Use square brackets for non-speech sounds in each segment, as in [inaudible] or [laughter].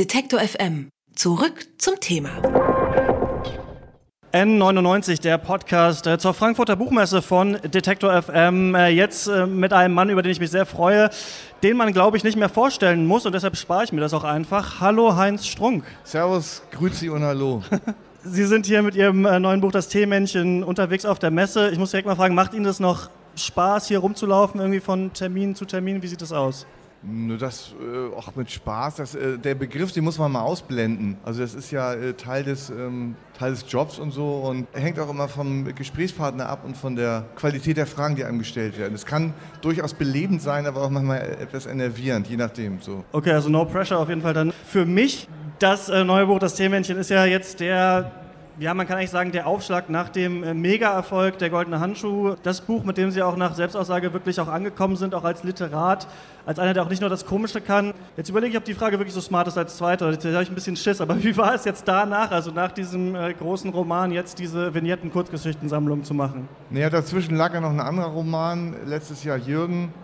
Detektor FM. Zurück zum Thema. N99, der Podcast äh, zur Frankfurter Buchmesse von Detektor FM. Äh, jetzt äh, mit einem Mann, über den ich mich sehr freue, den man, glaube ich, nicht mehr vorstellen muss und deshalb spare ich mir das auch einfach. Hallo Heinz Strunk. Servus, Grüezi und Hallo. [laughs] Sie sind hier mit Ihrem neuen Buch Das Teemännchen unterwegs auf der Messe. Ich muss direkt mal fragen, macht Ihnen das noch Spaß, hier rumzulaufen, irgendwie von Termin zu Termin? Wie sieht das aus? Nur das, äh, auch mit Spaß, das, äh, der Begriff, den muss man mal ausblenden. Also das ist ja äh, Teil, des, ähm, Teil des Jobs und so und hängt auch immer vom Gesprächspartner ab und von der Qualität der Fragen, die einem gestellt werden. Es kann durchaus belebend sein, aber auch manchmal etwas enervierend, je nachdem. So. Okay, also no pressure auf jeden Fall dann. Für mich, das äh, neue Buch, das Themenmännchen, ist ja jetzt der ja, man kann eigentlich sagen, der Aufschlag nach dem äh, Mega-Erfolg der Goldene Handschuh, das Buch, mit dem Sie auch nach Selbstaussage wirklich auch angekommen sind, auch als Literat, als einer, der auch nicht nur das Komische kann. Jetzt überlege ich, ob die Frage wirklich so smart ist als zweiter. Jetzt habe ich ein bisschen Schiss, aber [laughs] wie war es jetzt danach, also nach diesem äh, großen Roman, jetzt diese Vignetten-Kurzgeschichtensammlung zu machen? Naja, dazwischen lag ja noch ein anderer Roman, letztes Jahr Jürgen.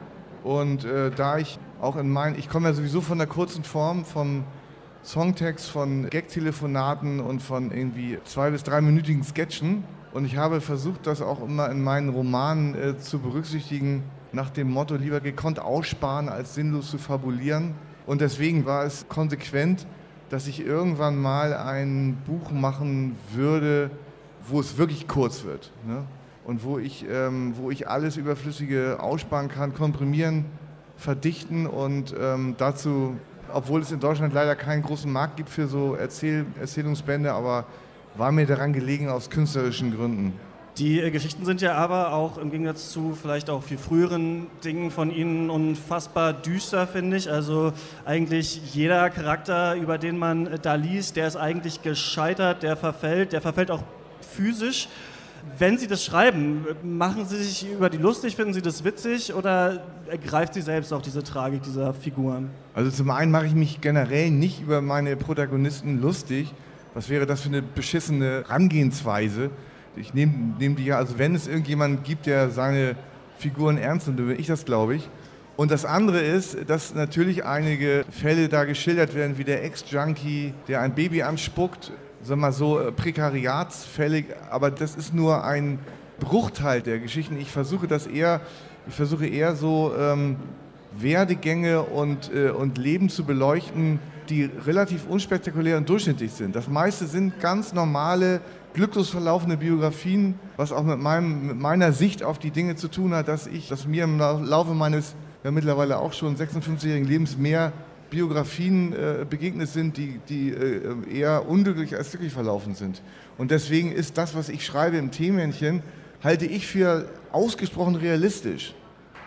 Und äh, da ich auch in meinen, ich komme ja sowieso von der kurzen Form, von Songtext von Gag-Telefonaten und von irgendwie zwei- bis dreiminütigen Sketchen. Und ich habe versucht, das auch immer in meinen Romanen äh, zu berücksichtigen, nach dem Motto, lieber gekonnt aussparen, als sinnlos zu fabulieren. Und deswegen war es konsequent, dass ich irgendwann mal ein Buch machen würde, wo es wirklich kurz wird. Ne? Und wo ich, ähm, wo ich alles Überflüssige aussparen kann, komprimieren, verdichten und ähm, dazu obwohl es in Deutschland leider keinen großen Markt gibt für so Erzähl Erzählungsbände, aber war mir daran gelegen aus künstlerischen Gründen. Die äh, Geschichten sind ja aber auch im Gegensatz zu vielleicht auch viel früheren Dingen von Ihnen unfassbar düster, finde ich. Also eigentlich jeder Charakter, über den man da liest, der ist eigentlich gescheitert, der verfällt, der verfällt auch physisch. Wenn Sie das schreiben, machen Sie sich über die lustig, finden Sie das witzig oder ergreift Sie selbst auch diese Tragik dieser Figuren? Also zum einen mache ich mich generell nicht über meine Protagonisten lustig. Was wäre das für eine beschissene Herangehensweise? Ich nehme nehm die ja, also wenn es irgendjemanden gibt, der seine Figuren ernst nimmt, dann bin ich das, glaube ich. Und das andere ist, dass natürlich einige Fälle da geschildert werden, wie der Ex-Junkie, der ein Baby anspuckt sagen wir mal so, äh, prekariatsfällig, aber das ist nur ein Bruchteil der Geschichten. Ich versuche das eher, ich versuche eher so ähm, Werdegänge und, äh, und Leben zu beleuchten, die relativ unspektakulär und durchschnittlich sind. Das meiste sind ganz normale, glücklos verlaufende Biografien, was auch mit, meinem, mit meiner Sicht auf die Dinge zu tun hat, dass ich, dass mir im Laufe meines ja mittlerweile auch schon 56-jährigen Lebens mehr Biografien äh, begegnet sind, die, die äh, eher unglücklich als glücklich verlaufen sind. Und deswegen ist das, was ich schreibe im Themenchen, halte ich für ausgesprochen realistisch.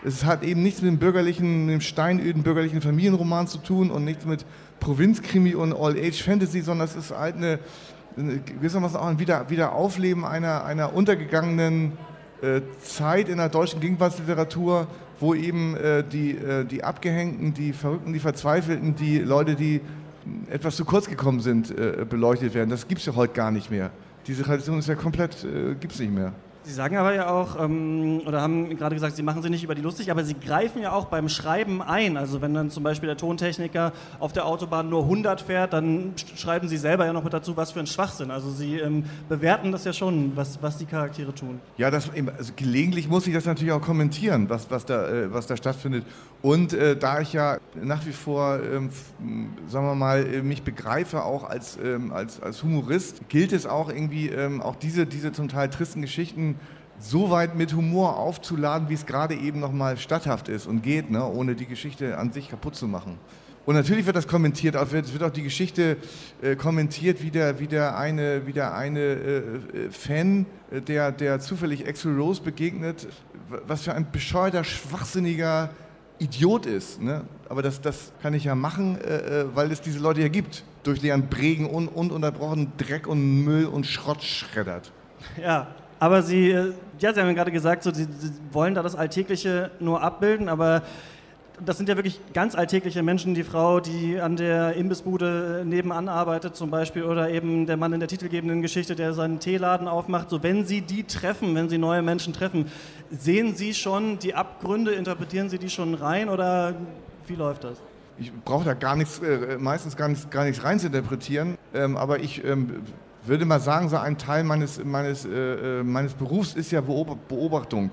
Es hat eben nichts mit dem bürgerlichen, mit dem steinöden bürgerlichen Familienroman zu tun und nichts mit Provinzkrimi und All-Age-Fantasy, sondern es ist halt eine, gewissermaßen auch ein Wieder, Wiederaufleben einer, einer untergegangenen äh, Zeit in der deutschen Gegenwartsliteratur, wo eben äh, die, äh, die Abgehängten, die Verrückten, die Verzweifelten, die Leute, die etwas zu kurz gekommen sind, äh, beleuchtet werden. Das gibt es ja heute gar nicht mehr. Diese Tradition ist ja komplett, äh, gibt es nicht mehr. Sie sagen aber ja auch, ähm, oder haben gerade gesagt, Sie machen sich nicht über die lustig, aber Sie greifen ja auch beim Schreiben ein. Also wenn dann zum Beispiel der Tontechniker auf der Autobahn nur 100 fährt, dann schreiben Sie selber ja noch mit dazu, was für ein Schwachsinn. Also Sie ähm, bewerten das ja schon, was, was die Charaktere tun. Ja, das, also gelegentlich muss ich das natürlich auch kommentieren, was, was, da, äh, was da stattfindet. Und äh, da ich ja nach wie vor, ähm, sagen wir mal, äh, mich begreife auch als, ähm, als, als Humorist, gilt es auch irgendwie, ähm, auch diese, diese zum Teil tristen Geschichten so weit mit Humor aufzuladen, wie es gerade eben nochmal statthaft ist und geht, ne, ohne die Geschichte an sich kaputt zu machen. Und natürlich wird das kommentiert, es wird auch die Geschichte äh, kommentiert, wie der, wie der eine, wie der eine äh, äh Fan, äh, der, der zufällig Axel Rose begegnet, was für ein bescheuerter, schwachsinniger Idiot ist. Ne? Aber das, das kann ich ja machen, äh, äh weil es diese Leute ja gibt, durch deren Prägen un, ununterbrochen Dreck und Müll und Schrott schreddert. Ja, aber Sie, äh, ja, Sie haben ja gerade gesagt, so, Sie, Sie wollen da das Alltägliche nur abbilden, aber das sind ja wirklich ganz alltägliche Menschen, die Frau, die an der Imbissbude nebenan arbeitet zum Beispiel oder eben der Mann in der titelgebenden Geschichte, der seinen Teeladen aufmacht. So, wenn Sie die treffen, wenn Sie neue Menschen treffen, sehen Sie schon die Abgründe, interpretieren Sie die schon rein oder wie läuft das? ich brauche da gar nichts, äh, meistens gar nichts, gar nichts reinzuinterpretieren, ähm, aber ich ähm, würde mal sagen, so ein Teil meines, meines, äh, äh meines Berufs ist ja Beobachtung.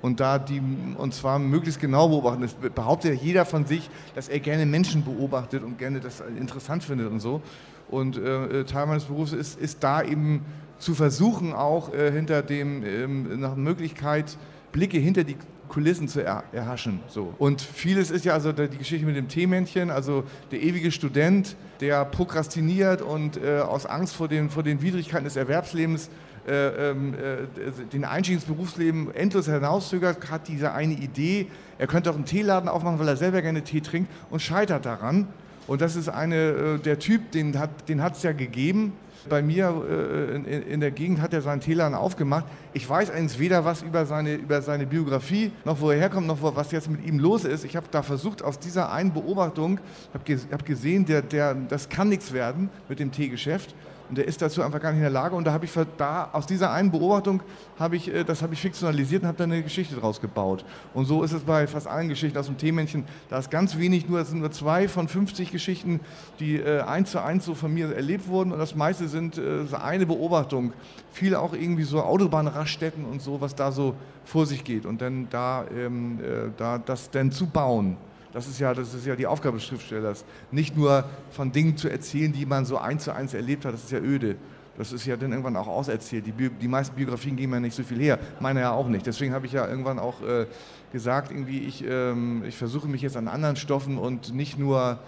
Und da die, und zwar möglichst genau beobachten. Das behauptet ja jeder von sich, dass er gerne Menschen beobachtet und gerne das interessant findet und so. Und äh, äh Teil meines Berufs ist, ist da eben zu versuchen, auch äh, hinter dem, ähm, nach Möglichkeit, Blicke hinter die Kulissen zu er, erhaschen. So. Und vieles ist ja also die Geschichte mit dem Teemännchen, also der ewige Student, der prokrastiniert und äh, aus Angst vor den, vor den Widrigkeiten des Erwerbslebens äh, ähm, äh, den Einstieg ins Berufsleben endlos hinauszögert, hat diese eine Idee, er könnte auch einen Teeladen aufmachen, weil er selber gerne Tee trinkt und scheitert daran. Und das ist eine, äh, der Typ, den hat es ja gegeben, bei mir äh, in, in, der Gegend hat er seinen Teeladen aufgemacht. Ich weiß eigentlich weder was über seine, über seine Biografie, noch wo er herkommt, noch was jetzt mit ihm los ist. Ich habe da versucht, aus dieser einen Beobachtung, habe hab gesehen, der, der, das kann nichts werden mit dem Teegeschäft. Und der ist dazu einfach gar nicht in der Lage. Und da habe ich da aus dieser einen Beobachtung habe ich, äh, das habe ich fiktionalisiert und habe da eine Geschichte draus gebaut. Und so ist es bei fast allen Geschichten aus dem Teemännchen. Da ist ganz wenig, nur es sind nur zwei von 50 Geschichten, die äh, eins zu eins so von mir erlebt wurden. Und das meiste sind äh, eine Beobachtung. Viel auch irgendwie so Autobahnraststätten und so, was da so vor sich geht. Und dann da, ähm, äh, da das dann zu bauen. Das ist ja, das ist ja die Aufgabe des Schriftstellers. Nicht nur von Dingen zu erzählen, die man so eins zu eins erlebt hat, das ist ja öde. Das ist ja dann irgendwann auch auserzählt. Die, Bi die meisten Biografien geben ja nicht so viel her. Meine ja auch nicht. Deswegen habe ich ja irgendwann auch äh, gesagt, irgendwie, ich, ähm, ich versuche mich jetzt an anderen Stoffen und nicht nur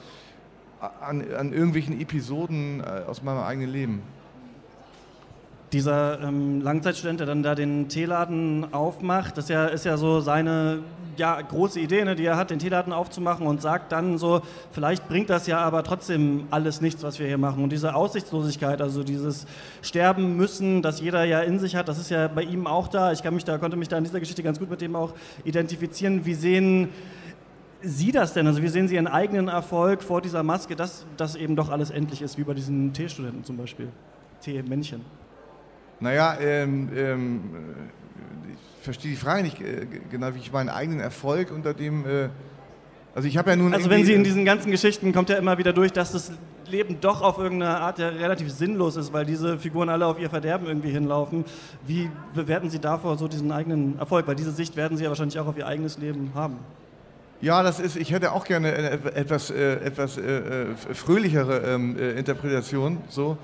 an, an irgendwelchen Episoden äh, aus meinem eigenen Leben. Dieser ähm, Langzeitstudent, der dann da den Teeladen aufmacht, das ist ja, ist ja so seine ja, große Idee, ne, die er hat, den Teeladen aufzumachen und sagt dann so, vielleicht bringt das ja aber trotzdem alles nichts, was wir hier machen. Und diese Aussichtslosigkeit, also dieses Sterben müssen, das jeder ja in sich hat, das ist ja bei ihm auch da. Ich kann mich da, konnte mich da in dieser Geschichte ganz gut mit dem auch identifizieren. Wie sehen Sie das denn? Also wie sehen Sie Ihren eigenen Erfolg vor dieser Maske, dass das eben doch alles endlich ist, wie bei diesen Teestudenten zum Beispiel, Teemännchen? Naja, ähm, ähm, ich verstehe die Frage nicht äh, genau, wie ich meinen eigenen Erfolg unter dem. Äh, also ich habe ja nun. Also wenn Sie in diesen ganzen Geschichten kommt ja immer wieder durch, dass das Leben doch auf irgendeine Art ja relativ sinnlos ist, weil diese Figuren alle auf ihr Verderben irgendwie hinlaufen. Wie bewerten Sie davor so diesen eigenen Erfolg? Weil diese Sicht werden Sie ja wahrscheinlich auch auf Ihr eigenes Leben haben. Ja, das ist, ich hätte auch gerne etwas, äh, etwas äh, äh, fröhlichere ähm, äh, Interpretation. So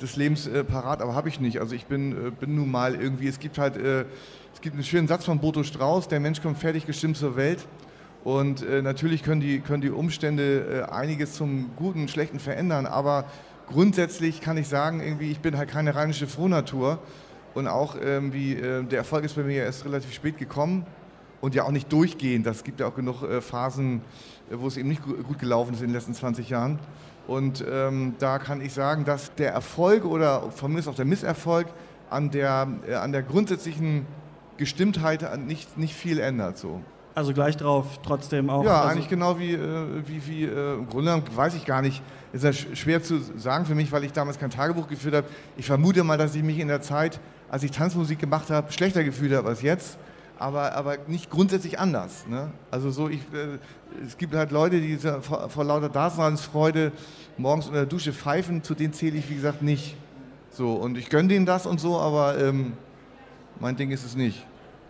des Lebens äh, parat, aber habe ich nicht. Also ich bin, äh, bin nun mal irgendwie, es gibt halt, äh, es gibt einen schönen Satz von Boto Strauß, der Mensch kommt fertig gestimmt zur Welt. Und äh, natürlich können die, können die Umstände äh, einiges zum Guten Schlechten verändern, aber grundsätzlich kann ich sagen, irgendwie, ich bin halt keine rheinische Frohnatur. Und auch irgendwie, äh, der Erfolg ist bei mir erst relativ spät gekommen und ja auch nicht durchgehend. Das gibt ja auch genug Phasen, wo es eben nicht gut gelaufen ist in den letzten 20 Jahren. Und ähm, da kann ich sagen, dass der Erfolg oder von mir ist auch der Misserfolg an der, äh, an der grundsätzlichen Gestimmtheit nicht, nicht viel ändert. So. Also gleich drauf trotzdem auch. Ja, also eigentlich genau wie, äh, wie, wie äh, im Grunde genommen weiß ich gar nicht. Ist ja schwer zu sagen für mich, weil ich damals kein Tagebuch geführt habe. Ich vermute mal, dass ich mich in der Zeit, als ich Tanzmusik gemacht habe, schlechter gefühlt habe als jetzt aber, aber nicht grundsätzlich anders. Ne? Also so, ich, äh, es gibt halt Leute, die vor, vor, lauter Daseinsfreude morgens unter der Dusche pfeifen, zu denen zähle ich, wie gesagt, nicht. So, und ich gönne denen das und so, aber ähm, mein Ding ist es nicht.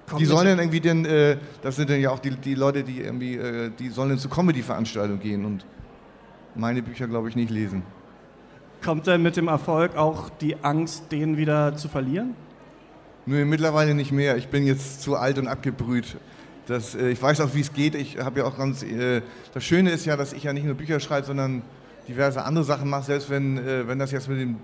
Kommt die sollen dann irgendwie denn, äh, das sind dann ja auch die, die Leute, die irgendwie, äh, die sollen dann zu Comedy-Veranstaltungen gehen und meine Bücher, glaube ich, nicht lesen. Kommt denn mit dem Erfolg auch die Angst, den wieder zu verlieren? Nur mittlerweile nicht mehr. Ich bin jetzt zu alt und abgebrüht. Das, äh, ich weiß auch, wie es geht. Ich habe ja auch ganz. Äh, das Schöne ist ja, dass ich ja nicht nur Bücher schreibe, sondern diverse andere Sachen mache. Selbst wenn, äh, wenn das jetzt mit, dem,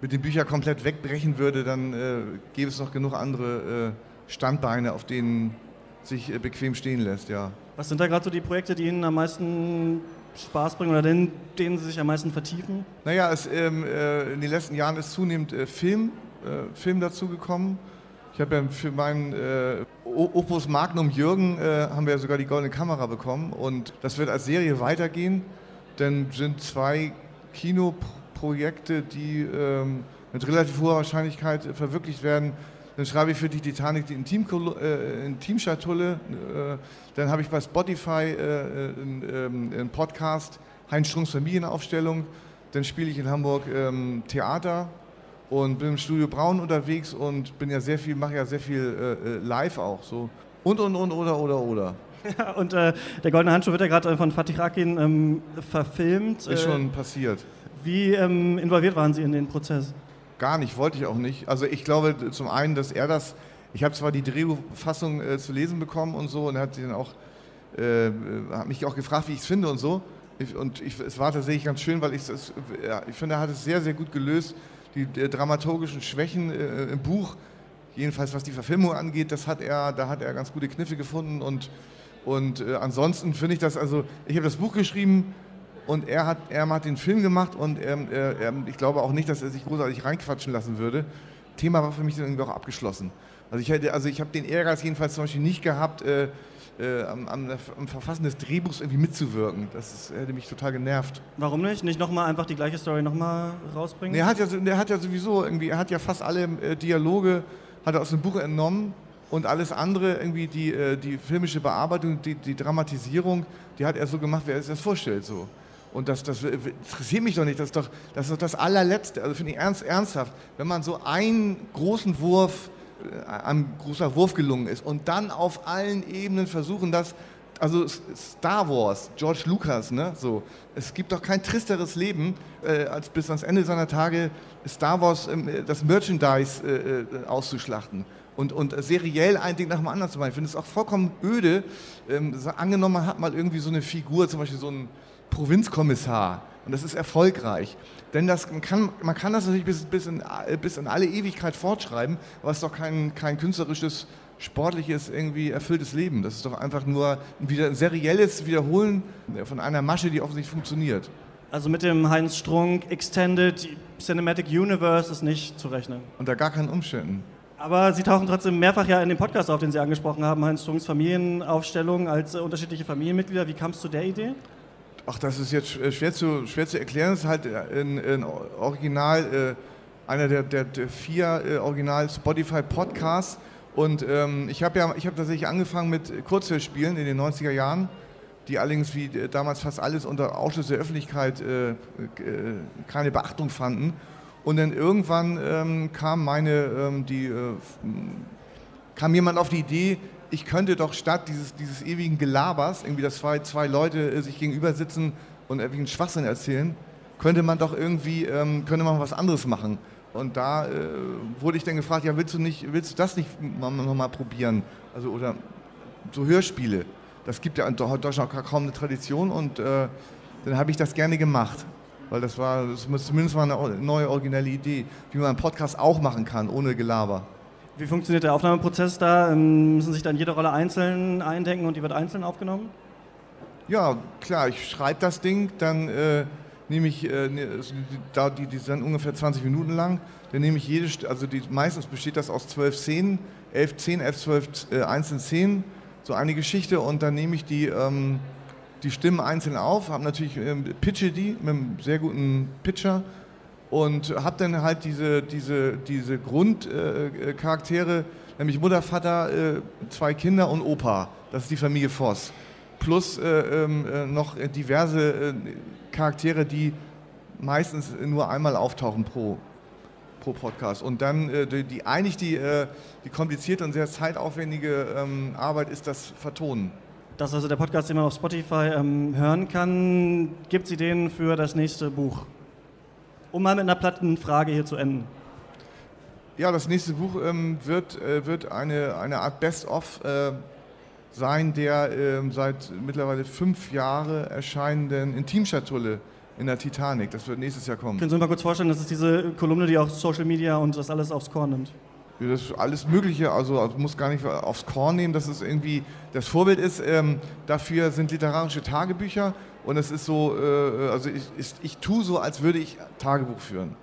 mit den Büchern komplett wegbrechen würde, dann äh, gäbe es noch genug andere äh, Standbeine, auf denen sich äh, bequem stehen lässt. Ja. Was sind da gerade so die Projekte, die Ihnen am meisten Spaß bringen oder denen, denen Sie sich am meisten vertiefen? Naja, es, ähm, in den letzten Jahren ist zunehmend Film, Film dazugekommen. Ich habe ja für meinen äh, Opus Magnum Jürgen äh, haben wir ja sogar die goldene Kamera bekommen und das wird als Serie weitergehen, denn sind zwei Kinoprojekte, die ähm, mit relativ hoher Wahrscheinlichkeit verwirklicht werden. Dann schreibe ich für die Titanic die äh, Intimschatulle. Äh, dann habe ich bei Spotify äh, einen, ähm, Podcast Heinz Strunks Familienaufstellung. Dann spiele ich in Hamburg ähm, Theater und bin im Studio Braun unterwegs und bin ja sehr viel, mache ja sehr viel äh, äh live auch so. Und, und, und, oder, oder, oder. Ja, und äh, der Goldene Handschuh wird ja gerade äh, von Fatih Akin ähm, verfilmt. Ist schon passiert. Wie ähm, involviert waren Sie in den Prozess? Gar nicht, wollte ich auch nicht. Also ich glaube zum einen, dass er das, ich habe zwar die Drehbuchfassung äh, zu lesen bekommen und so und er hat dann auch, äh, hat mich auch gefragt, wie ich es finde und so. Ich, und ich, es war tatsächlich ganz schön, weil ich ja, ich finde, er hat es sehr, sehr gut gelöst. Die äh, dramaturgischen Schwächen äh, im Buch, jedenfalls was die Verfilmung angeht, das hat er, da hat er ganz gute Kniffe gefunden und und äh, ansonsten finde ich das, also ich habe das Buch geschrieben, und er hat, er hat den Film gemacht und er, er, ich glaube auch nicht, dass er sich großartig reinquatschen lassen würde. Thema war für mich dann irgendwie auch abgeschlossen. Also ich, also ich habe den Ehrgeiz jedenfalls zum Beispiel nicht gehabt, äh, äh, am, am, am, Verfassen des Drehbuchs irgendwie mitzuwirken. Das ist, hätte mich total genervt. Warum nicht? Nicht nochmal einfach die gleiche Story nochmal rausbringen? Nee, er, hat ja, er hat ja sowieso irgendwie, er hat ja fast alle äh, Dialoge hat er aus dem Buch entnommen und alles andere, irgendwie die, äh, die filmische Bearbeitung, die, die Dramatisierung, die hat er so gemacht, wie er es sich das vorstellt. So. Und das, das interessiert mich doch nicht. Das ist doch das, ist doch das allerletzte. Also finde ich ernst, ernsthaft. Wenn man so einen großen Wurf, äh, ein großer Wurf gelungen ist und dann auf allen Ebenen versuchen, das also Star Wars, George Lucas, ne? So, es gibt doch kein tristeres Leben, äh, als bis ans Ende seiner Tage Star Wars, äh, das Merchandise äh, äh, auszuschlachten und, und seriell ein Ding nach dem anderen zu machen. Ich finde es auch vollkommen öde. Ähm, angenommen, man hat mal irgendwie so eine Figur, zum Beispiel so ein Provinzkommissar und das ist erfolgreich. Denn das, man, kann, man kann das natürlich bis, bis, in, bis in alle Ewigkeit fortschreiben, aber es ist doch kein, kein künstlerisches, sportliches, irgendwie erfülltes Leben. Das ist doch einfach nur ein, wieder, serielles Wiederholen von einer Masche, die offensichtlich funktioniert. Also mit dem Heinz Strunk Extended Cinematic Universe ist nicht zu rechnen. Unter gar keinen Umständen. Aber Sie tauchen trotzdem mehrfach ja in dem Podcast auf, den Sie angesprochen haben, Heinz Strunks Familienaufstellung als unterschiedliche Familienmitglieder. Wie kam es zu der Idee? Ach, das ist jetzt schwer zu, schwer zu erklären. Das ist halt ein, ein Original, äh, einer der, der, der vier äh, Original Spotify Podcasts. Und ähm, ich habe ja, ich tatsächlich angefangen mit Kurzhörspielen in den 90er Jahren, die allerdings wie äh, damals fast alles unter Ausschluss der Öffentlichkeit äh, äh, keine Beachtung fanden. Und dann irgendwann ähm, kam meine, ähm, die, äh, kam jemand auf die Idee, ich könnte doch statt dieses, dieses ewigen Gelabers, irgendwie, dass zwei, zwei Leute äh, sich gegenüber sitzen und irgendwie einen Schwachsinn erzählen, könnte man doch irgendwie, ähm, könnte man was anderes machen. Und da äh, wurde ich dann gefragt, ja, willst du, nicht, willst du das nicht nochmal probieren? Also, oder so Hörspiele. Das gibt ja in Deutschland auch kaum eine Tradition und äh, dann habe ich das gerne gemacht. Weil das war, das zumindest mal eine neue, originelle Idee, wie man einen Podcast auch machen kann, ohne Gelaber. Wie funktioniert der Aufnahmeprozess da? Ähm, müssen sich dann jede Rolle einzeln eindenken und die wird einzeln aufgenommen? Ja, klar, ich schreibe das Ding, dann äh, nehme ich, äh, ne, die, die sind ungefähr 20 Minuten lang, dann nehme ich jede, also die, meistens besteht das aus zwölf Szenen, elf Szenen, elf, zwölf äh, einzelne Szenen, so eine Geschichte und dann nehme ich die, ähm, die Stimmen einzeln auf, habe natürlich, ähm, pitche die mit einem sehr guten Pitcher und habe dann halt diese, diese, diese Grundcharaktere, nämlich Mutter, Vater, äh, zwei Kinder und Opa. Das ist die Familie Voss. Plus äh, ähm, äh, noch diverse Charaktere, die meistens nur einmal auftauchen pro, pro Podcast. Und dann die, die, eigentlich die, die komplizierte und sehr zeitaufwendige ähm, Arbeit ist das Vertonen. Das ist also der Podcast, den man auf Spotify ähm, hören kann. Gibt es Ideen für das nächste Buch? Um mal mit einer platten Frage hier zu enden. Ja, das nächste Buch ähm, wird, äh, wird eine, eine Art Best-of äh, sein der äh, seit mittlerweile fünf Jahren erscheinenden Intimschatulle in der Titanic. Das wird nächstes Jahr kommen. Können Sie sich mal kurz vorstellen, das ist diese Kolumne, die auch Social Media und das alles aufs Korn nimmt? Das alles Mögliche, also, also muss gar nicht aufs Korn nehmen, dass es irgendwie das Vorbild ist. Ähm, dafür sind literarische Tagebücher und es ist so, äh, also ich, ich, ich tue so, als würde ich Tagebuch führen.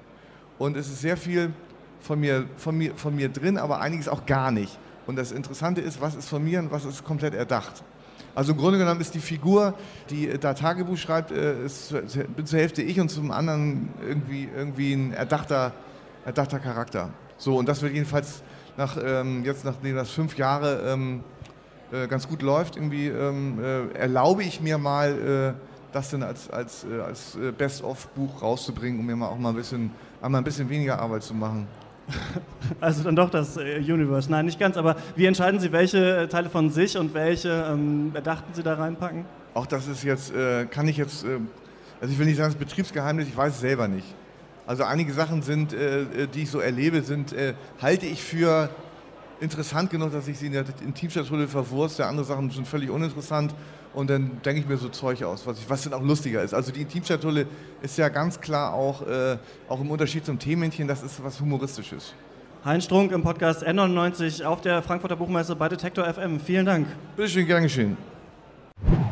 Und es ist sehr viel von mir, von, mir, von mir drin, aber einiges auch gar nicht. Und das Interessante ist, was ist von mir und was ist komplett erdacht. Also im Grunde genommen ist die Figur, die da Tagebuch schreibt, äh, ist, bin zur Hälfte ich und zum anderen irgendwie, irgendwie ein erdachter, erdachter Charakter. So, und das wird jedenfalls nach, ähm, jetzt nachdem das fünf Jahre ähm, äh, ganz gut läuft, irgendwie ähm, äh, erlaube ich mir mal, äh, das dann als, als, äh, als äh, Best-of-Buch rauszubringen, um mir mal auch mal ein bisschen, einmal ein bisschen weniger Arbeit zu machen. [laughs] Also dann doch das äh, Universe. Nein, nicht ganz, aber wie entscheiden Sie, welche Teile von sich und welche ähm, dachten Sie da reinpacken? Auch das ist jetzt, äh, kann ich jetzt, also ich will nicht sagen, das ist Betriebsgeheimnis, ich weiß es selber nicht. Also einige Sachen sind, äh, die ich so erlebe, sind, halte ich für interessant genug, dass ich sie in der Intimschatulle verwurste. Andere Sachen sind völlig uninteressant. Und dann denke ich mir so Zeug aus, was, ich, was dann auch lustiger ist. Also die Intimschatulle ist ja ganz klar auch, äh, auch im Unterschied zum Themenchen, das ist was Humoristisches. Heinz Strunk im Podcast N99 auf der Frankfurter Buchmesse bei Detektor FM. Vielen Dank. Bitte schön, gern geschehen.